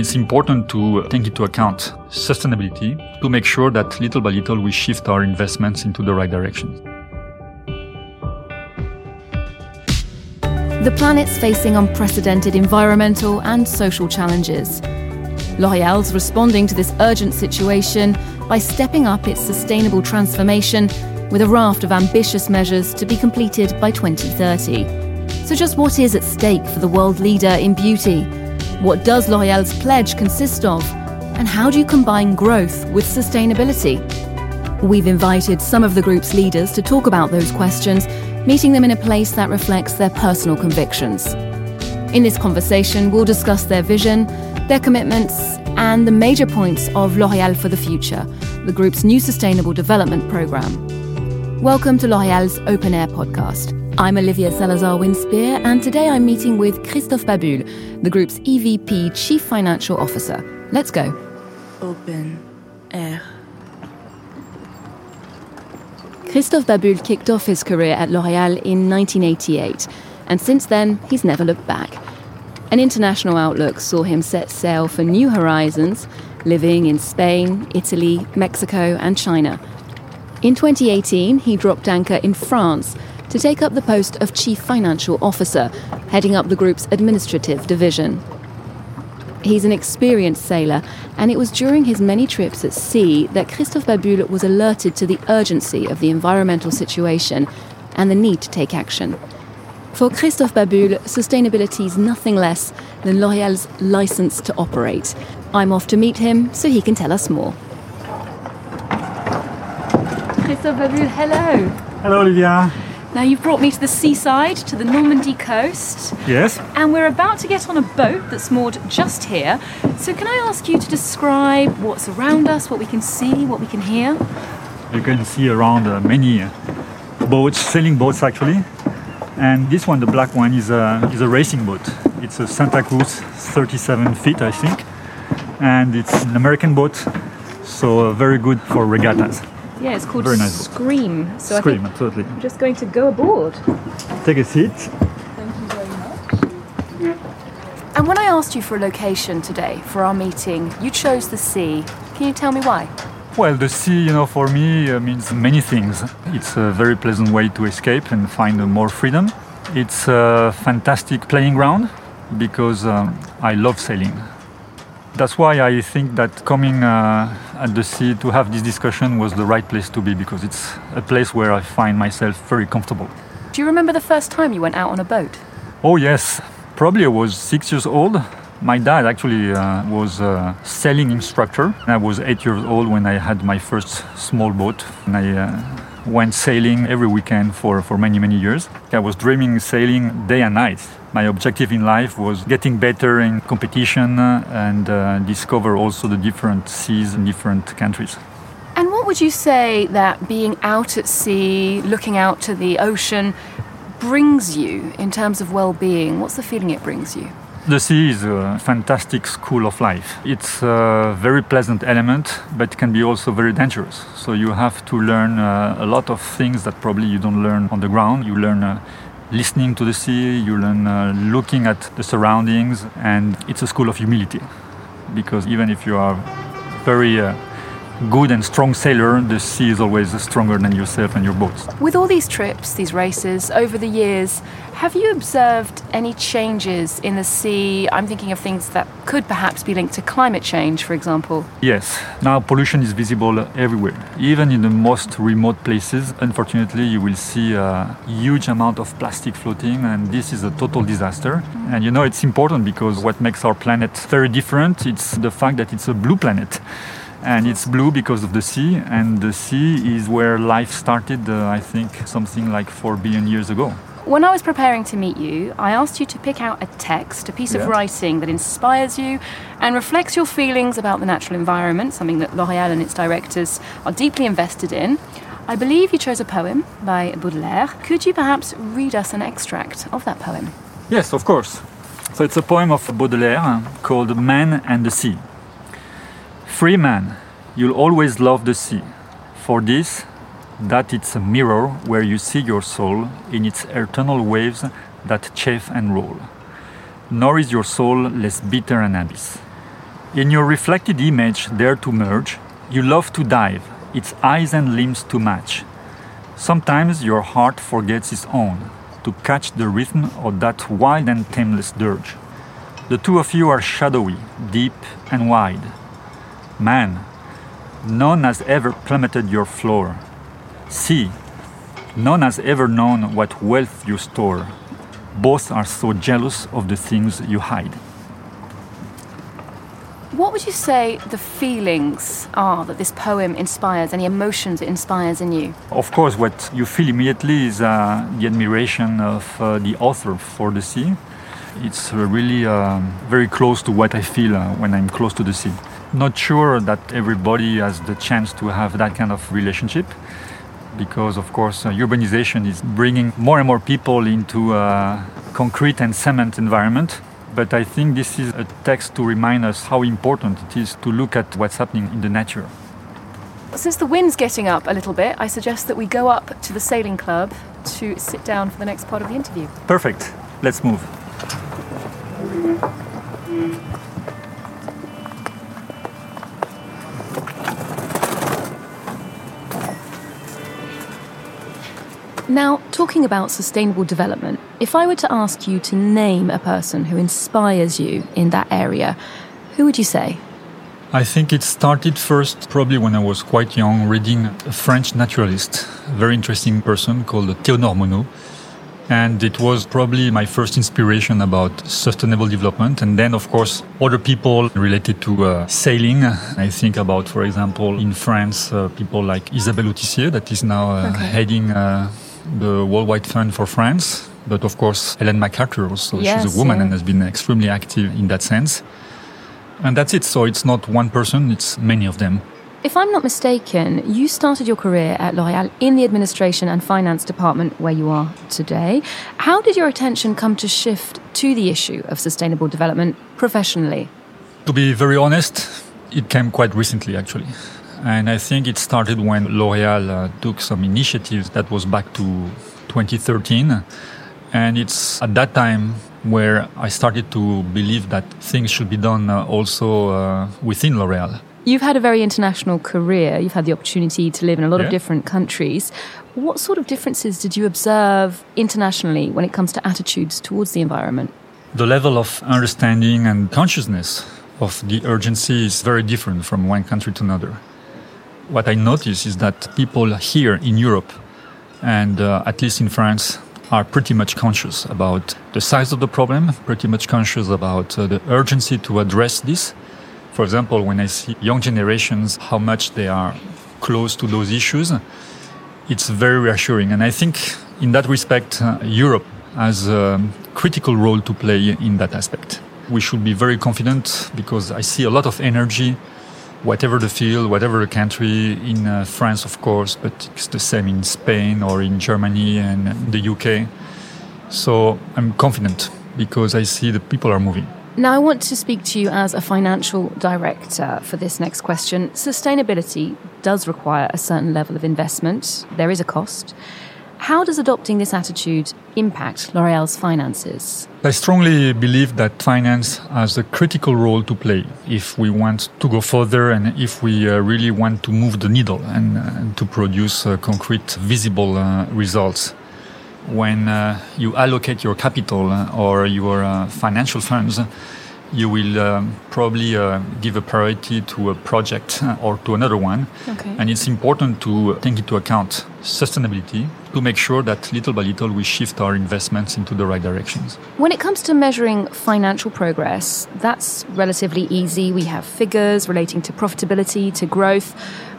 It's important to uh, take into account sustainability to make sure that little by little we shift our investments into the right direction. The planet's facing unprecedented environmental and social challenges. L'Oréal's responding to this urgent situation by stepping up its sustainable transformation with a raft of ambitious measures to be completed by 2030. So, just what is at stake for the world leader in beauty? What does L'Oréal's pledge consist of? And how do you combine growth with sustainability? We've invited some of the group's leaders to talk about those questions, meeting them in a place that reflects their personal convictions. In this conversation, we'll discuss their vision, their commitments, and the major points of L'Oréal for the Future, the group's new sustainable development programme. Welcome to L'Oréal's Open Air podcast. I'm Olivia Salazar Winspear, and today I'm meeting with Christophe Babule, the group's EVP Chief Financial Officer. Let's go. Open Air. Christophe Babule kicked off his career at L'Oréal in 1988, and since then, he's never looked back. An international outlook saw him set sail for new horizons, living in Spain, Italy, Mexico, and China. In 2018, he dropped anchor in France to take up the post of Chief Financial Officer, heading up the group's administrative division. He's an experienced sailor, and it was during his many trips at sea that Christophe Babule was alerted to the urgency of the environmental situation and the need to take action. For Christophe Babule, sustainability is nothing less than L'Oréal's license to operate. I'm off to meet him so he can tell us more. Christophe Babule, hello. Hello, Olivia. Now you've brought me to the seaside, to the Normandy coast, Yes? and we're about to get on a boat that's moored just here. So can I ask you to describe what's around us, what we can see, what we can hear? You can see around uh, many boats, sailing boats actually. And this one, the black one, is a, is a racing boat. It's a Santa Cruz, 37 feet, I think. And it's an American boat, so uh, very good for regattas. Yeah, it's called Very nice boat. Scream. So I Scream, think absolutely. I'm just going to go aboard. Take a seat. And when I asked you for a location today for our meeting, you chose the sea. Can you tell me why? Well, the sea, you know, for me uh, means many things. It's a very pleasant way to escape and find uh, more freedom. It's a fantastic playing ground because um, I love sailing. That's why I think that coming uh, at the sea to have this discussion was the right place to be because it's a place where I find myself very comfortable. Do you remember the first time you went out on a boat? Oh yes, probably I was six years old. My dad actually uh, was a sailing instructor. I was eight years old when I had my first small boat, and I uh, went sailing every weekend for, for many many years. I was dreaming sailing day and night. My objective in life was getting better in competition and uh, discover also the different seas in different countries. And what would you say that being out at sea, looking out to the ocean, brings you in terms of well being? What's the feeling it brings you? The sea is a fantastic school of life. It's a very pleasant element, but it can be also very dangerous. So you have to learn uh, a lot of things that probably you don't learn on the ground. You learn uh, listening to the sea, you learn uh, looking at the surroundings, and it's a school of humility. Because even if you are very uh, good and strong sailor, the sea is always stronger than yourself and your boats. With all these trips, these races, over the years, have you observed any changes in the sea? I'm thinking of things that could perhaps be linked to climate change, for example. Yes, now pollution is visible everywhere. Even in the most remote places, unfortunately, you will see a huge amount of plastic floating, and this is a total disaster. And you know, it's important because what makes our planet very different, it's the fact that it's a blue planet. And it's blue because of the sea, and the sea is where life started, uh, I think, something like 4 billion years ago. When I was preparing to meet you, I asked you to pick out a text, a piece of writing that inspires you and reflects your feelings about the natural environment, something that L'Oréal and its directors are deeply invested in. I believe you chose a poem by Baudelaire. Could you perhaps read us an extract of that poem? Yes, of course. So it's a poem of Baudelaire uh, called Man and the Sea. Free man, you'll always love the sea. For this, that it's a mirror where you see your soul in its eternal waves that chafe and roll. Nor is your soul less bitter an abyss. In your reflected image, there to merge, you love to dive, its eyes and limbs to match. Sometimes your heart forgets its own, to catch the rhythm of that wild and tameless dirge. The two of you are shadowy, deep, and wide. Man, none has ever plummeted your floor. Sea, none has ever known what wealth you store. Both are so jealous of the things you hide. What would you say the feelings are that this poem inspires, any emotions it inspires in you? Of course, what you feel immediately is uh, the admiration of uh, the author for the sea. It's uh, really um, very close to what I feel uh, when I'm close to the sea. Not sure that everybody has the chance to have that kind of relationship because, of course, uh, urbanization is bringing more and more people into a concrete and cement environment but I think this is a text to remind us how important it is to look at what's happening in the nature. Since the wind's getting up a little bit, I suggest that we go up to the sailing club to sit down for the next part of the interview. Perfect. Let's move. Now, talking about sustainable development, if I were to ask you to name a person who inspires you in that area, who would you say? I think it started first probably when I was quite young, reading a French naturalist, a very interesting person called Théodore Monod. And it was probably my first inspiration about sustainable development. And then, of course, other people related to uh, sailing. I think about, for example, in France, uh, people like Isabelle Autissier, that is now uh, okay. heading uh, the Worldwide Fund for France, but of course, Ellen MacArthur also. Yes, She's a woman yeah. and has been extremely active in that sense. And that's it. So it's not one person, it's many of them. If I'm not mistaken, you started your career at L'Oréal in the administration and finance department where you are today. How did your attention come to shift to the issue of sustainable development professionally? To be very honest, it came quite recently actually. And I think it started when L'Oréal uh, took some initiatives that was back to 2013. And it's at that time where I started to believe that things should be done uh, also uh, within L'Oréal. You've had a very international career. You've had the opportunity to live in a lot yeah. of different countries. What sort of differences did you observe internationally when it comes to attitudes towards the environment? The level of understanding and consciousness of the urgency is very different from one country to another what I notice is that people here in Europe, and uh, at least in France, are pretty much conscious about the size of the problem, pretty much conscious about uh, the urgency to address this. For example, when I see young generations, how much they are close to those issues, it's very reassuring. And I think in that respect, uh, Europe has a critical role to play in that aspect. We should be very confident because I see a lot of energy whatever the field, whatever the country, in uh, France, of course, but it's the same in Spain or in Germany and the UK. So I'm confident because I see the people are moving. Now, I want to speak to you as a financial director for this next question. Sustainability does require a certain level of investment, there is a cost. How does adopting this attitude impact L'Oréal's finances? I strongly believe that finance has a critical role to play if we want to go further and if we uh, really want to move the needle and, uh, and to produce uh, concrete, visible uh, results. When uh, you allocate your capital uh, or your financial funds, you will um, probably uh, give a priority to a project or to another one. Okay. And it's important to take into account sustainability to make sure that little by little we shift our investments into the right directions. When it comes to measuring financial progress, that's relatively easy. We have figures relating to profitability, to growth.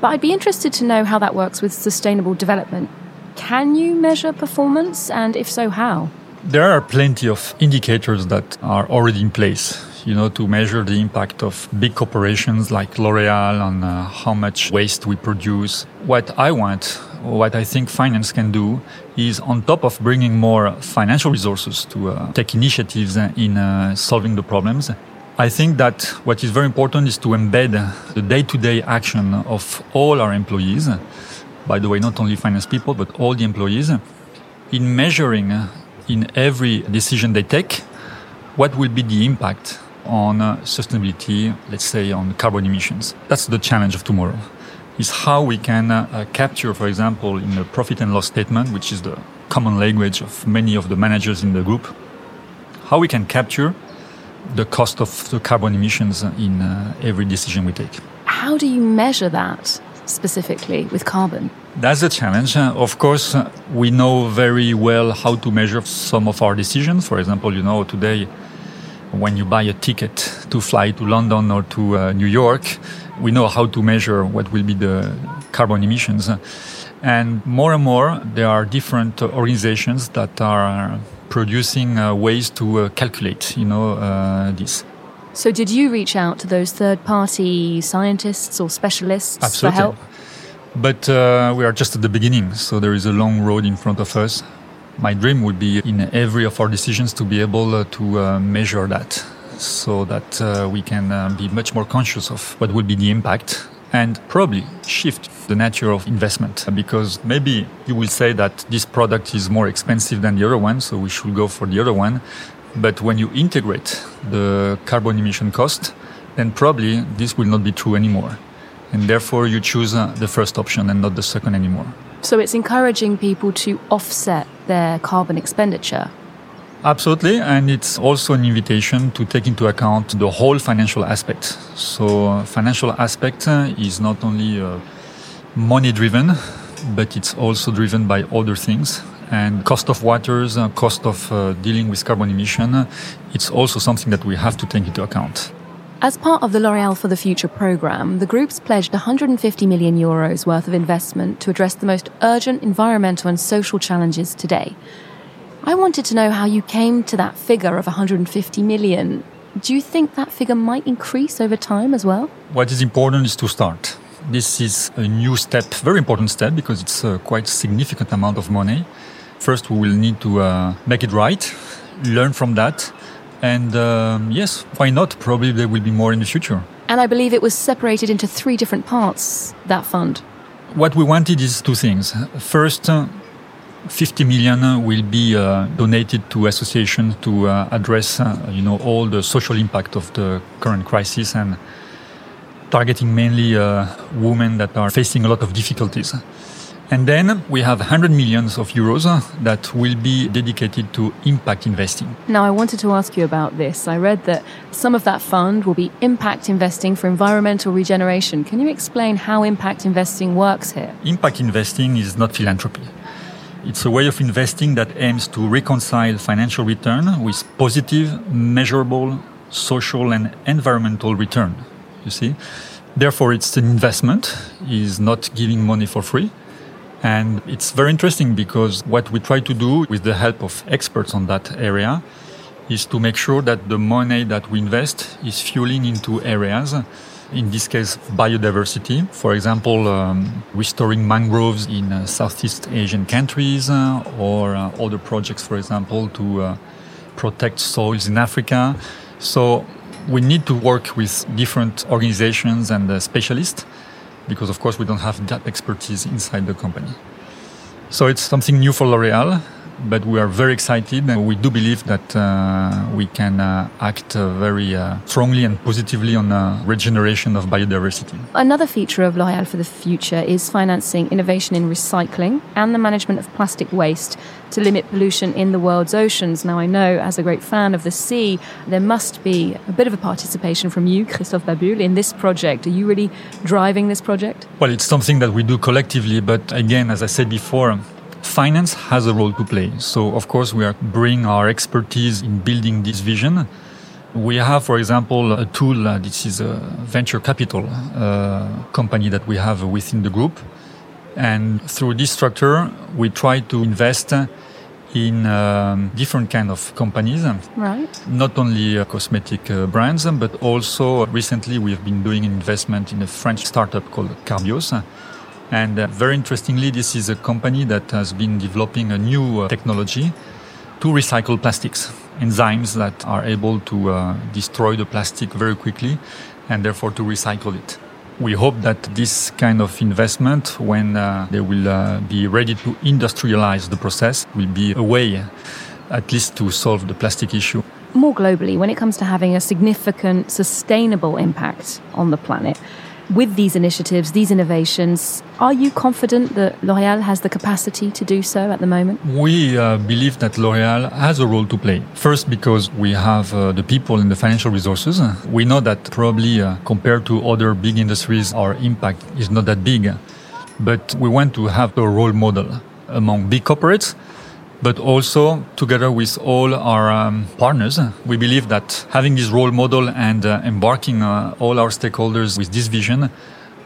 But I'd be interested to know how that works with sustainable development. Can you measure performance? And if so, how? There are plenty of indicators that are already in place you know, to measure the impact of big corporations like L'Oreal on uh, how much waste we produce. What I want, what I think finance can do, is on top of bringing more financial resources to uh, take initiatives in uh, solving the problems. I think that what is very important is to embed the day-to-day action of all our employees. By the way, not only finance people, but all the employees in measuring in every decision they take what will be the impact on uh, sustainability, let's say on carbon emissions. That's the challenge of tomorrow. Is how we can uh, uh, capture, for example, in the profit and loss statement, which is the common language of many of the managers in the group, how we can capture the cost of the carbon emissions in uh, every decision we take. How do you measure that specifically with carbon? That's a challenge. Uh, of course, uh, we know very well how to measure some of our decisions. For example, you know, today, when you buy a ticket to fly to London or to uh, New York, we know how to measure what will be the carbon emissions. And more and more, there are different organizations that are producing uh, ways to uh, calculate, you know, uh, this. So, did you reach out to those third-party scientists or specialists Absolutely. for help? But uh, we are just at the beginning, so there is a long road in front of us. My dream would be in every of our decisions to be able uh, to uh, measure that, so that uh, we can uh, be much more conscious of what will be the impact and probably shift the nature of investment. Because maybe you will say that this product is more expensive than the other one, so we should go for the other one. But when you integrate the carbon emission cost, then probably this will not be true anymore and therefore you choose uh, the first option and not the second anymore. So, it's encouraging people to offset their carbon expenditure. Absolutely, and it's also an invitation to take into account the whole financial aspect. So, uh, financial aspect uh, is not only uh, money driven, but it's also driven by other things. And cost of waters, uh, cost of uh, dealing with carbon emission, uh, it's also something that we have to take into account. As part of the L'Oréal for the Future programme, the group's pledged 150 million euros worth of investment to address the most urgent environmental and social challenges today. I wanted to know how you came to that figure of 150 million. Do you think that figure might increase over time as well? What is important is to start. This is a new step, very important step, because it's a quite significant amount of money. First, we will need to uh, make it right, learn from that, and um, yes, why not? Probably there will be more in the future. And I believe it was separated into three different parts, that fund. What we wanted is two things. First, uh, 50 million will be uh, donated to associations to uh, address, uh, you know, all the social impact of the current crisis and targeting mainly uh, women that are facing a lot of difficulties. And then we have 100 millions of euros that will be dedicated to impact investing. Now, I wanted to ask you about this. I read that some of that fund will be impact investing for environmental regeneration. Can you explain how impact investing works here? Impact investing is not philanthropy. It's a way of investing that aims to reconcile financial return with positive, measurable social and environmental return. You see? Therefore, it's an investment, is not giving money for free and it's very interesting because what we try to do with the help of experts on that area is to make sure that the money that we invest is fueling into areas, in this case, biodiversity. For example, um, restoring mangroves in uh, Southeast Asian countries uh, or uh, other projects, for example, to uh, protect soils in Africa. So we need to work with different organizations and uh, specialists because of course we don't have that expertise inside the company. So it's something new for L'Oréal, but we are very excited and we do believe that uh, we can uh, act uh, very uh, strongly and positively on the regeneration of biodiversity. Another feature of L'Oréal for the Future is financing innovation in recycling and the management of plastic waste to limit pollution in the world's oceans. Now, I know as a great fan of the sea, there must be a bit of a participation from you, Christophe Babule, in this project. Are you really driving this project? Well, it's something that we do collectively, but again, as I said before, finance has a role to play. So, of course, we are bringing our expertise in building this vision. We have, for example, a tool. Uh, this is a venture capital uh, company that we have within the group, and through this structure, we try to invest in um, different kind of companies. Right. Not only uh, cosmetic uh, brands, but also recently we have been doing an investment in a French startup called Carbios. And uh, very interestingly, this is a company that has been developing a new uh, technology to recycle plastics, enzymes that are able to uh, destroy the plastic very quickly and therefore to recycle it. We hope that this kind of investment, when uh, they will uh, be ready to industrialize the process, will be a way at least to solve the plastic issue. more globally, when it comes to having a significant, sustainable impact on the planet, with these initiatives, these innovations, are you confident that L'Oréal has the capacity to do so at the moment? We uh, believe that L'Oréal has a role to play. First, because we have uh, the people and the financial resources. We know that probably uh, compared to other big industries, our impact is not that big. But we want to have a role model among big corporates but also together with all our um, partners. We believe that having this role model and uh, embarking uh, all our stakeholders with this vision,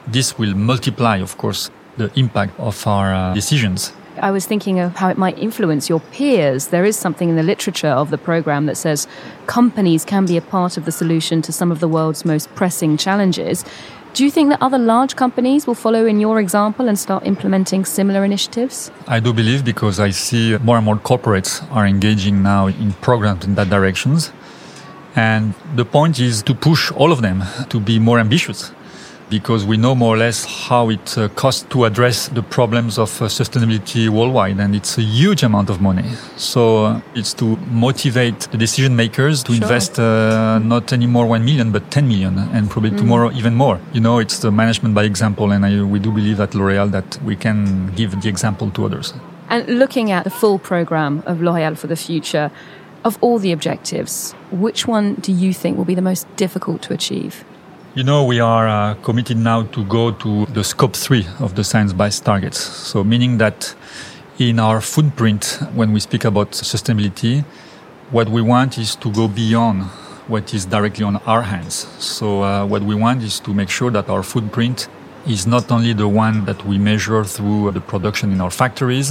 this will multiply, of course, the impact of our uh, decisions. I was thinking of how it might influence your peers. There is something in the literature of the program that says companies can be a part of the solution to some of the world's most pressing challenges. Do you think that other large companies will follow in your example and start implementing similar initiatives? I do believe because I see more and more corporates are engaging now in programs in that directions. And the point is to push all of them to be more ambitious because we know more or less how it uh, costs to address the problems of uh, sustainability worldwide, and it's a huge amount of money. So uh, it's to motivate the decision makers to sure. invest uh, not anymore one million, but ten million, and probably mm. tomorrow even more. You know, it's the management by example, and I, we do believe at L'Oréal that we can give the example to others. And looking at the full program of L'Oréal for the future. Of all the objectives, which one do you think will be the most difficult to achieve? You know, we are uh, committed now to go to the scope three of the science based targets. So, meaning that in our footprint, when we speak about sustainability, what we want is to go beyond what is directly on our hands. So, uh, what we want is to make sure that our footprint is not only the one that we measure through the production in our factories,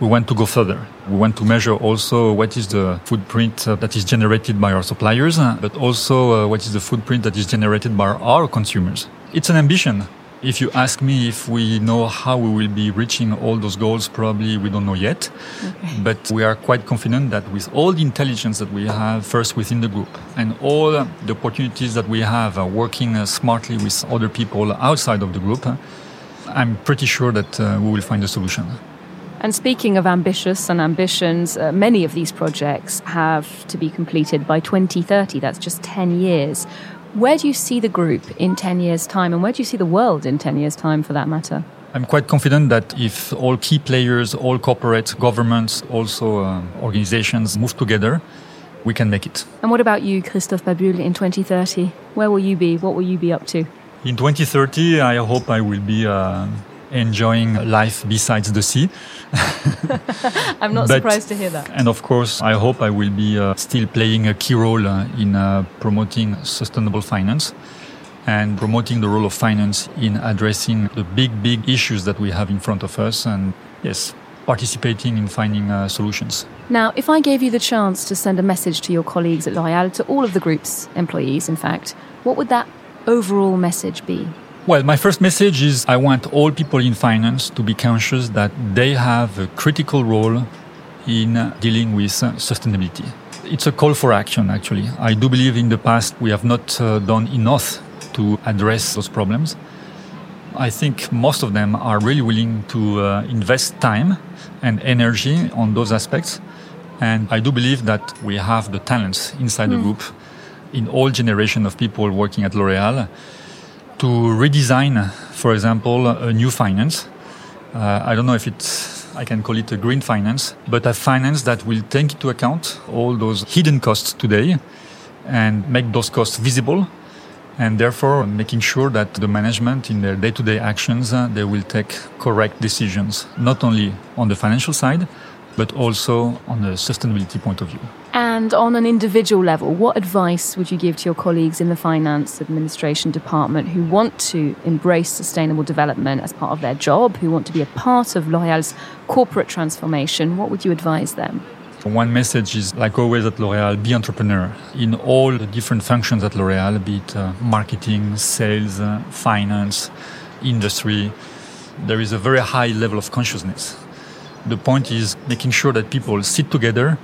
we want to go further. We want to measure also what is the footprint uh, that is generated by our suppliers, uh, but also uh, what is the footprint that is generated by our consumers. It's an ambition. If you ask me if we know how we will be reaching all those goals, probably we don't know yet. Okay. But we are quite confident that with all the intelligence that we have first within the group and all the opportunities that we have working smartly with other people outside of the group, I'm pretty sure that we will find a solution. And speaking of ambitious and ambitions, uh, many of these projects have to be completed by 2030. That's just 10 years. Where do you see the group in 10 years' time, and where do you see the world in 10 years' time for that matter? I'm quite confident that if all key players, all corporate governments, also uh, organizations move together, we can make it. And what about you, Christophe Babule, in 2030? Where will you be? What will you be up to? In 2030, I hope I will be. Uh, enjoying life besides the sea. I'm not but, surprised to hear that. And of course, I hope I will be uh, still playing a key role uh, in uh, promoting sustainable finance and promoting the role of finance in addressing the big, big issues that we have in front of us. And yes, participating in finding uh, solutions. Now, if I gave you the chance to send a message to your colleagues at L'Oréal, to all of the group's employees, in fact, what would that overall message be? Well, my first message is I want all people in finance to be conscious that they have a critical role in dealing with sustainability. It's a call for action, actually. I do believe in the past we have not uh, done enough to address those problems. I think most of them are really willing to uh, invest time and energy on those aspects. And I do believe that we have the talents inside mm. the hmm. group in all generation of people working at L'Oréal to redesign, for example, a new finance. Uh, I don't know if it's, I can call it a green finance, but a finance that will take into account all those hidden costs today and make those costs visible and therefore making sure that the management in their day-to-day actions uh, they will take correct decisions not only on the financial side but also on the sustainability point of view and on an individual level, what advice would you give to your colleagues in the finance administration department who want to embrace sustainable development as part of their job, who want to be a part of L'Oréal's corporate transformation? What would you advise them? One message is, like always at L'Oréal, be entrepreneur in all the different functions at L'Oréal, be it uh, marketing, sales, uh, finance, industry. There is a very high level of consciousness. The point is making sure that people sit together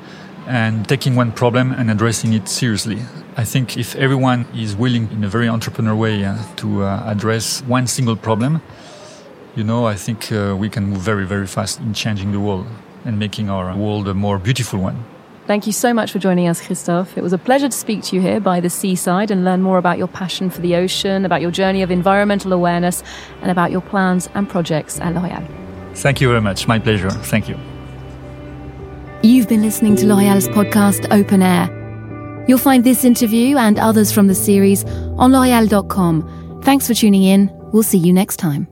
and taking one problem and addressing it seriously. I think if everyone is willing in a very entrepreneur way uh, to uh, address one single problem, you know, I think uh, we can move very, very fast in changing the world and making our world a more beautiful one. Thank you so much for joining us, Christophe. It was a pleasure to speak to you here by the seaside and learn more about your passion for the ocean, about your journey of environmental awareness, and about your plans and projects at L'Oréal. Thank you very much. My pleasure. Thank you. You've been listening to L'Oréal's podcast Open Air. You'll find this interview and others from the series on L'Oréal.com. Thanks for tuning in. We'll see you next time.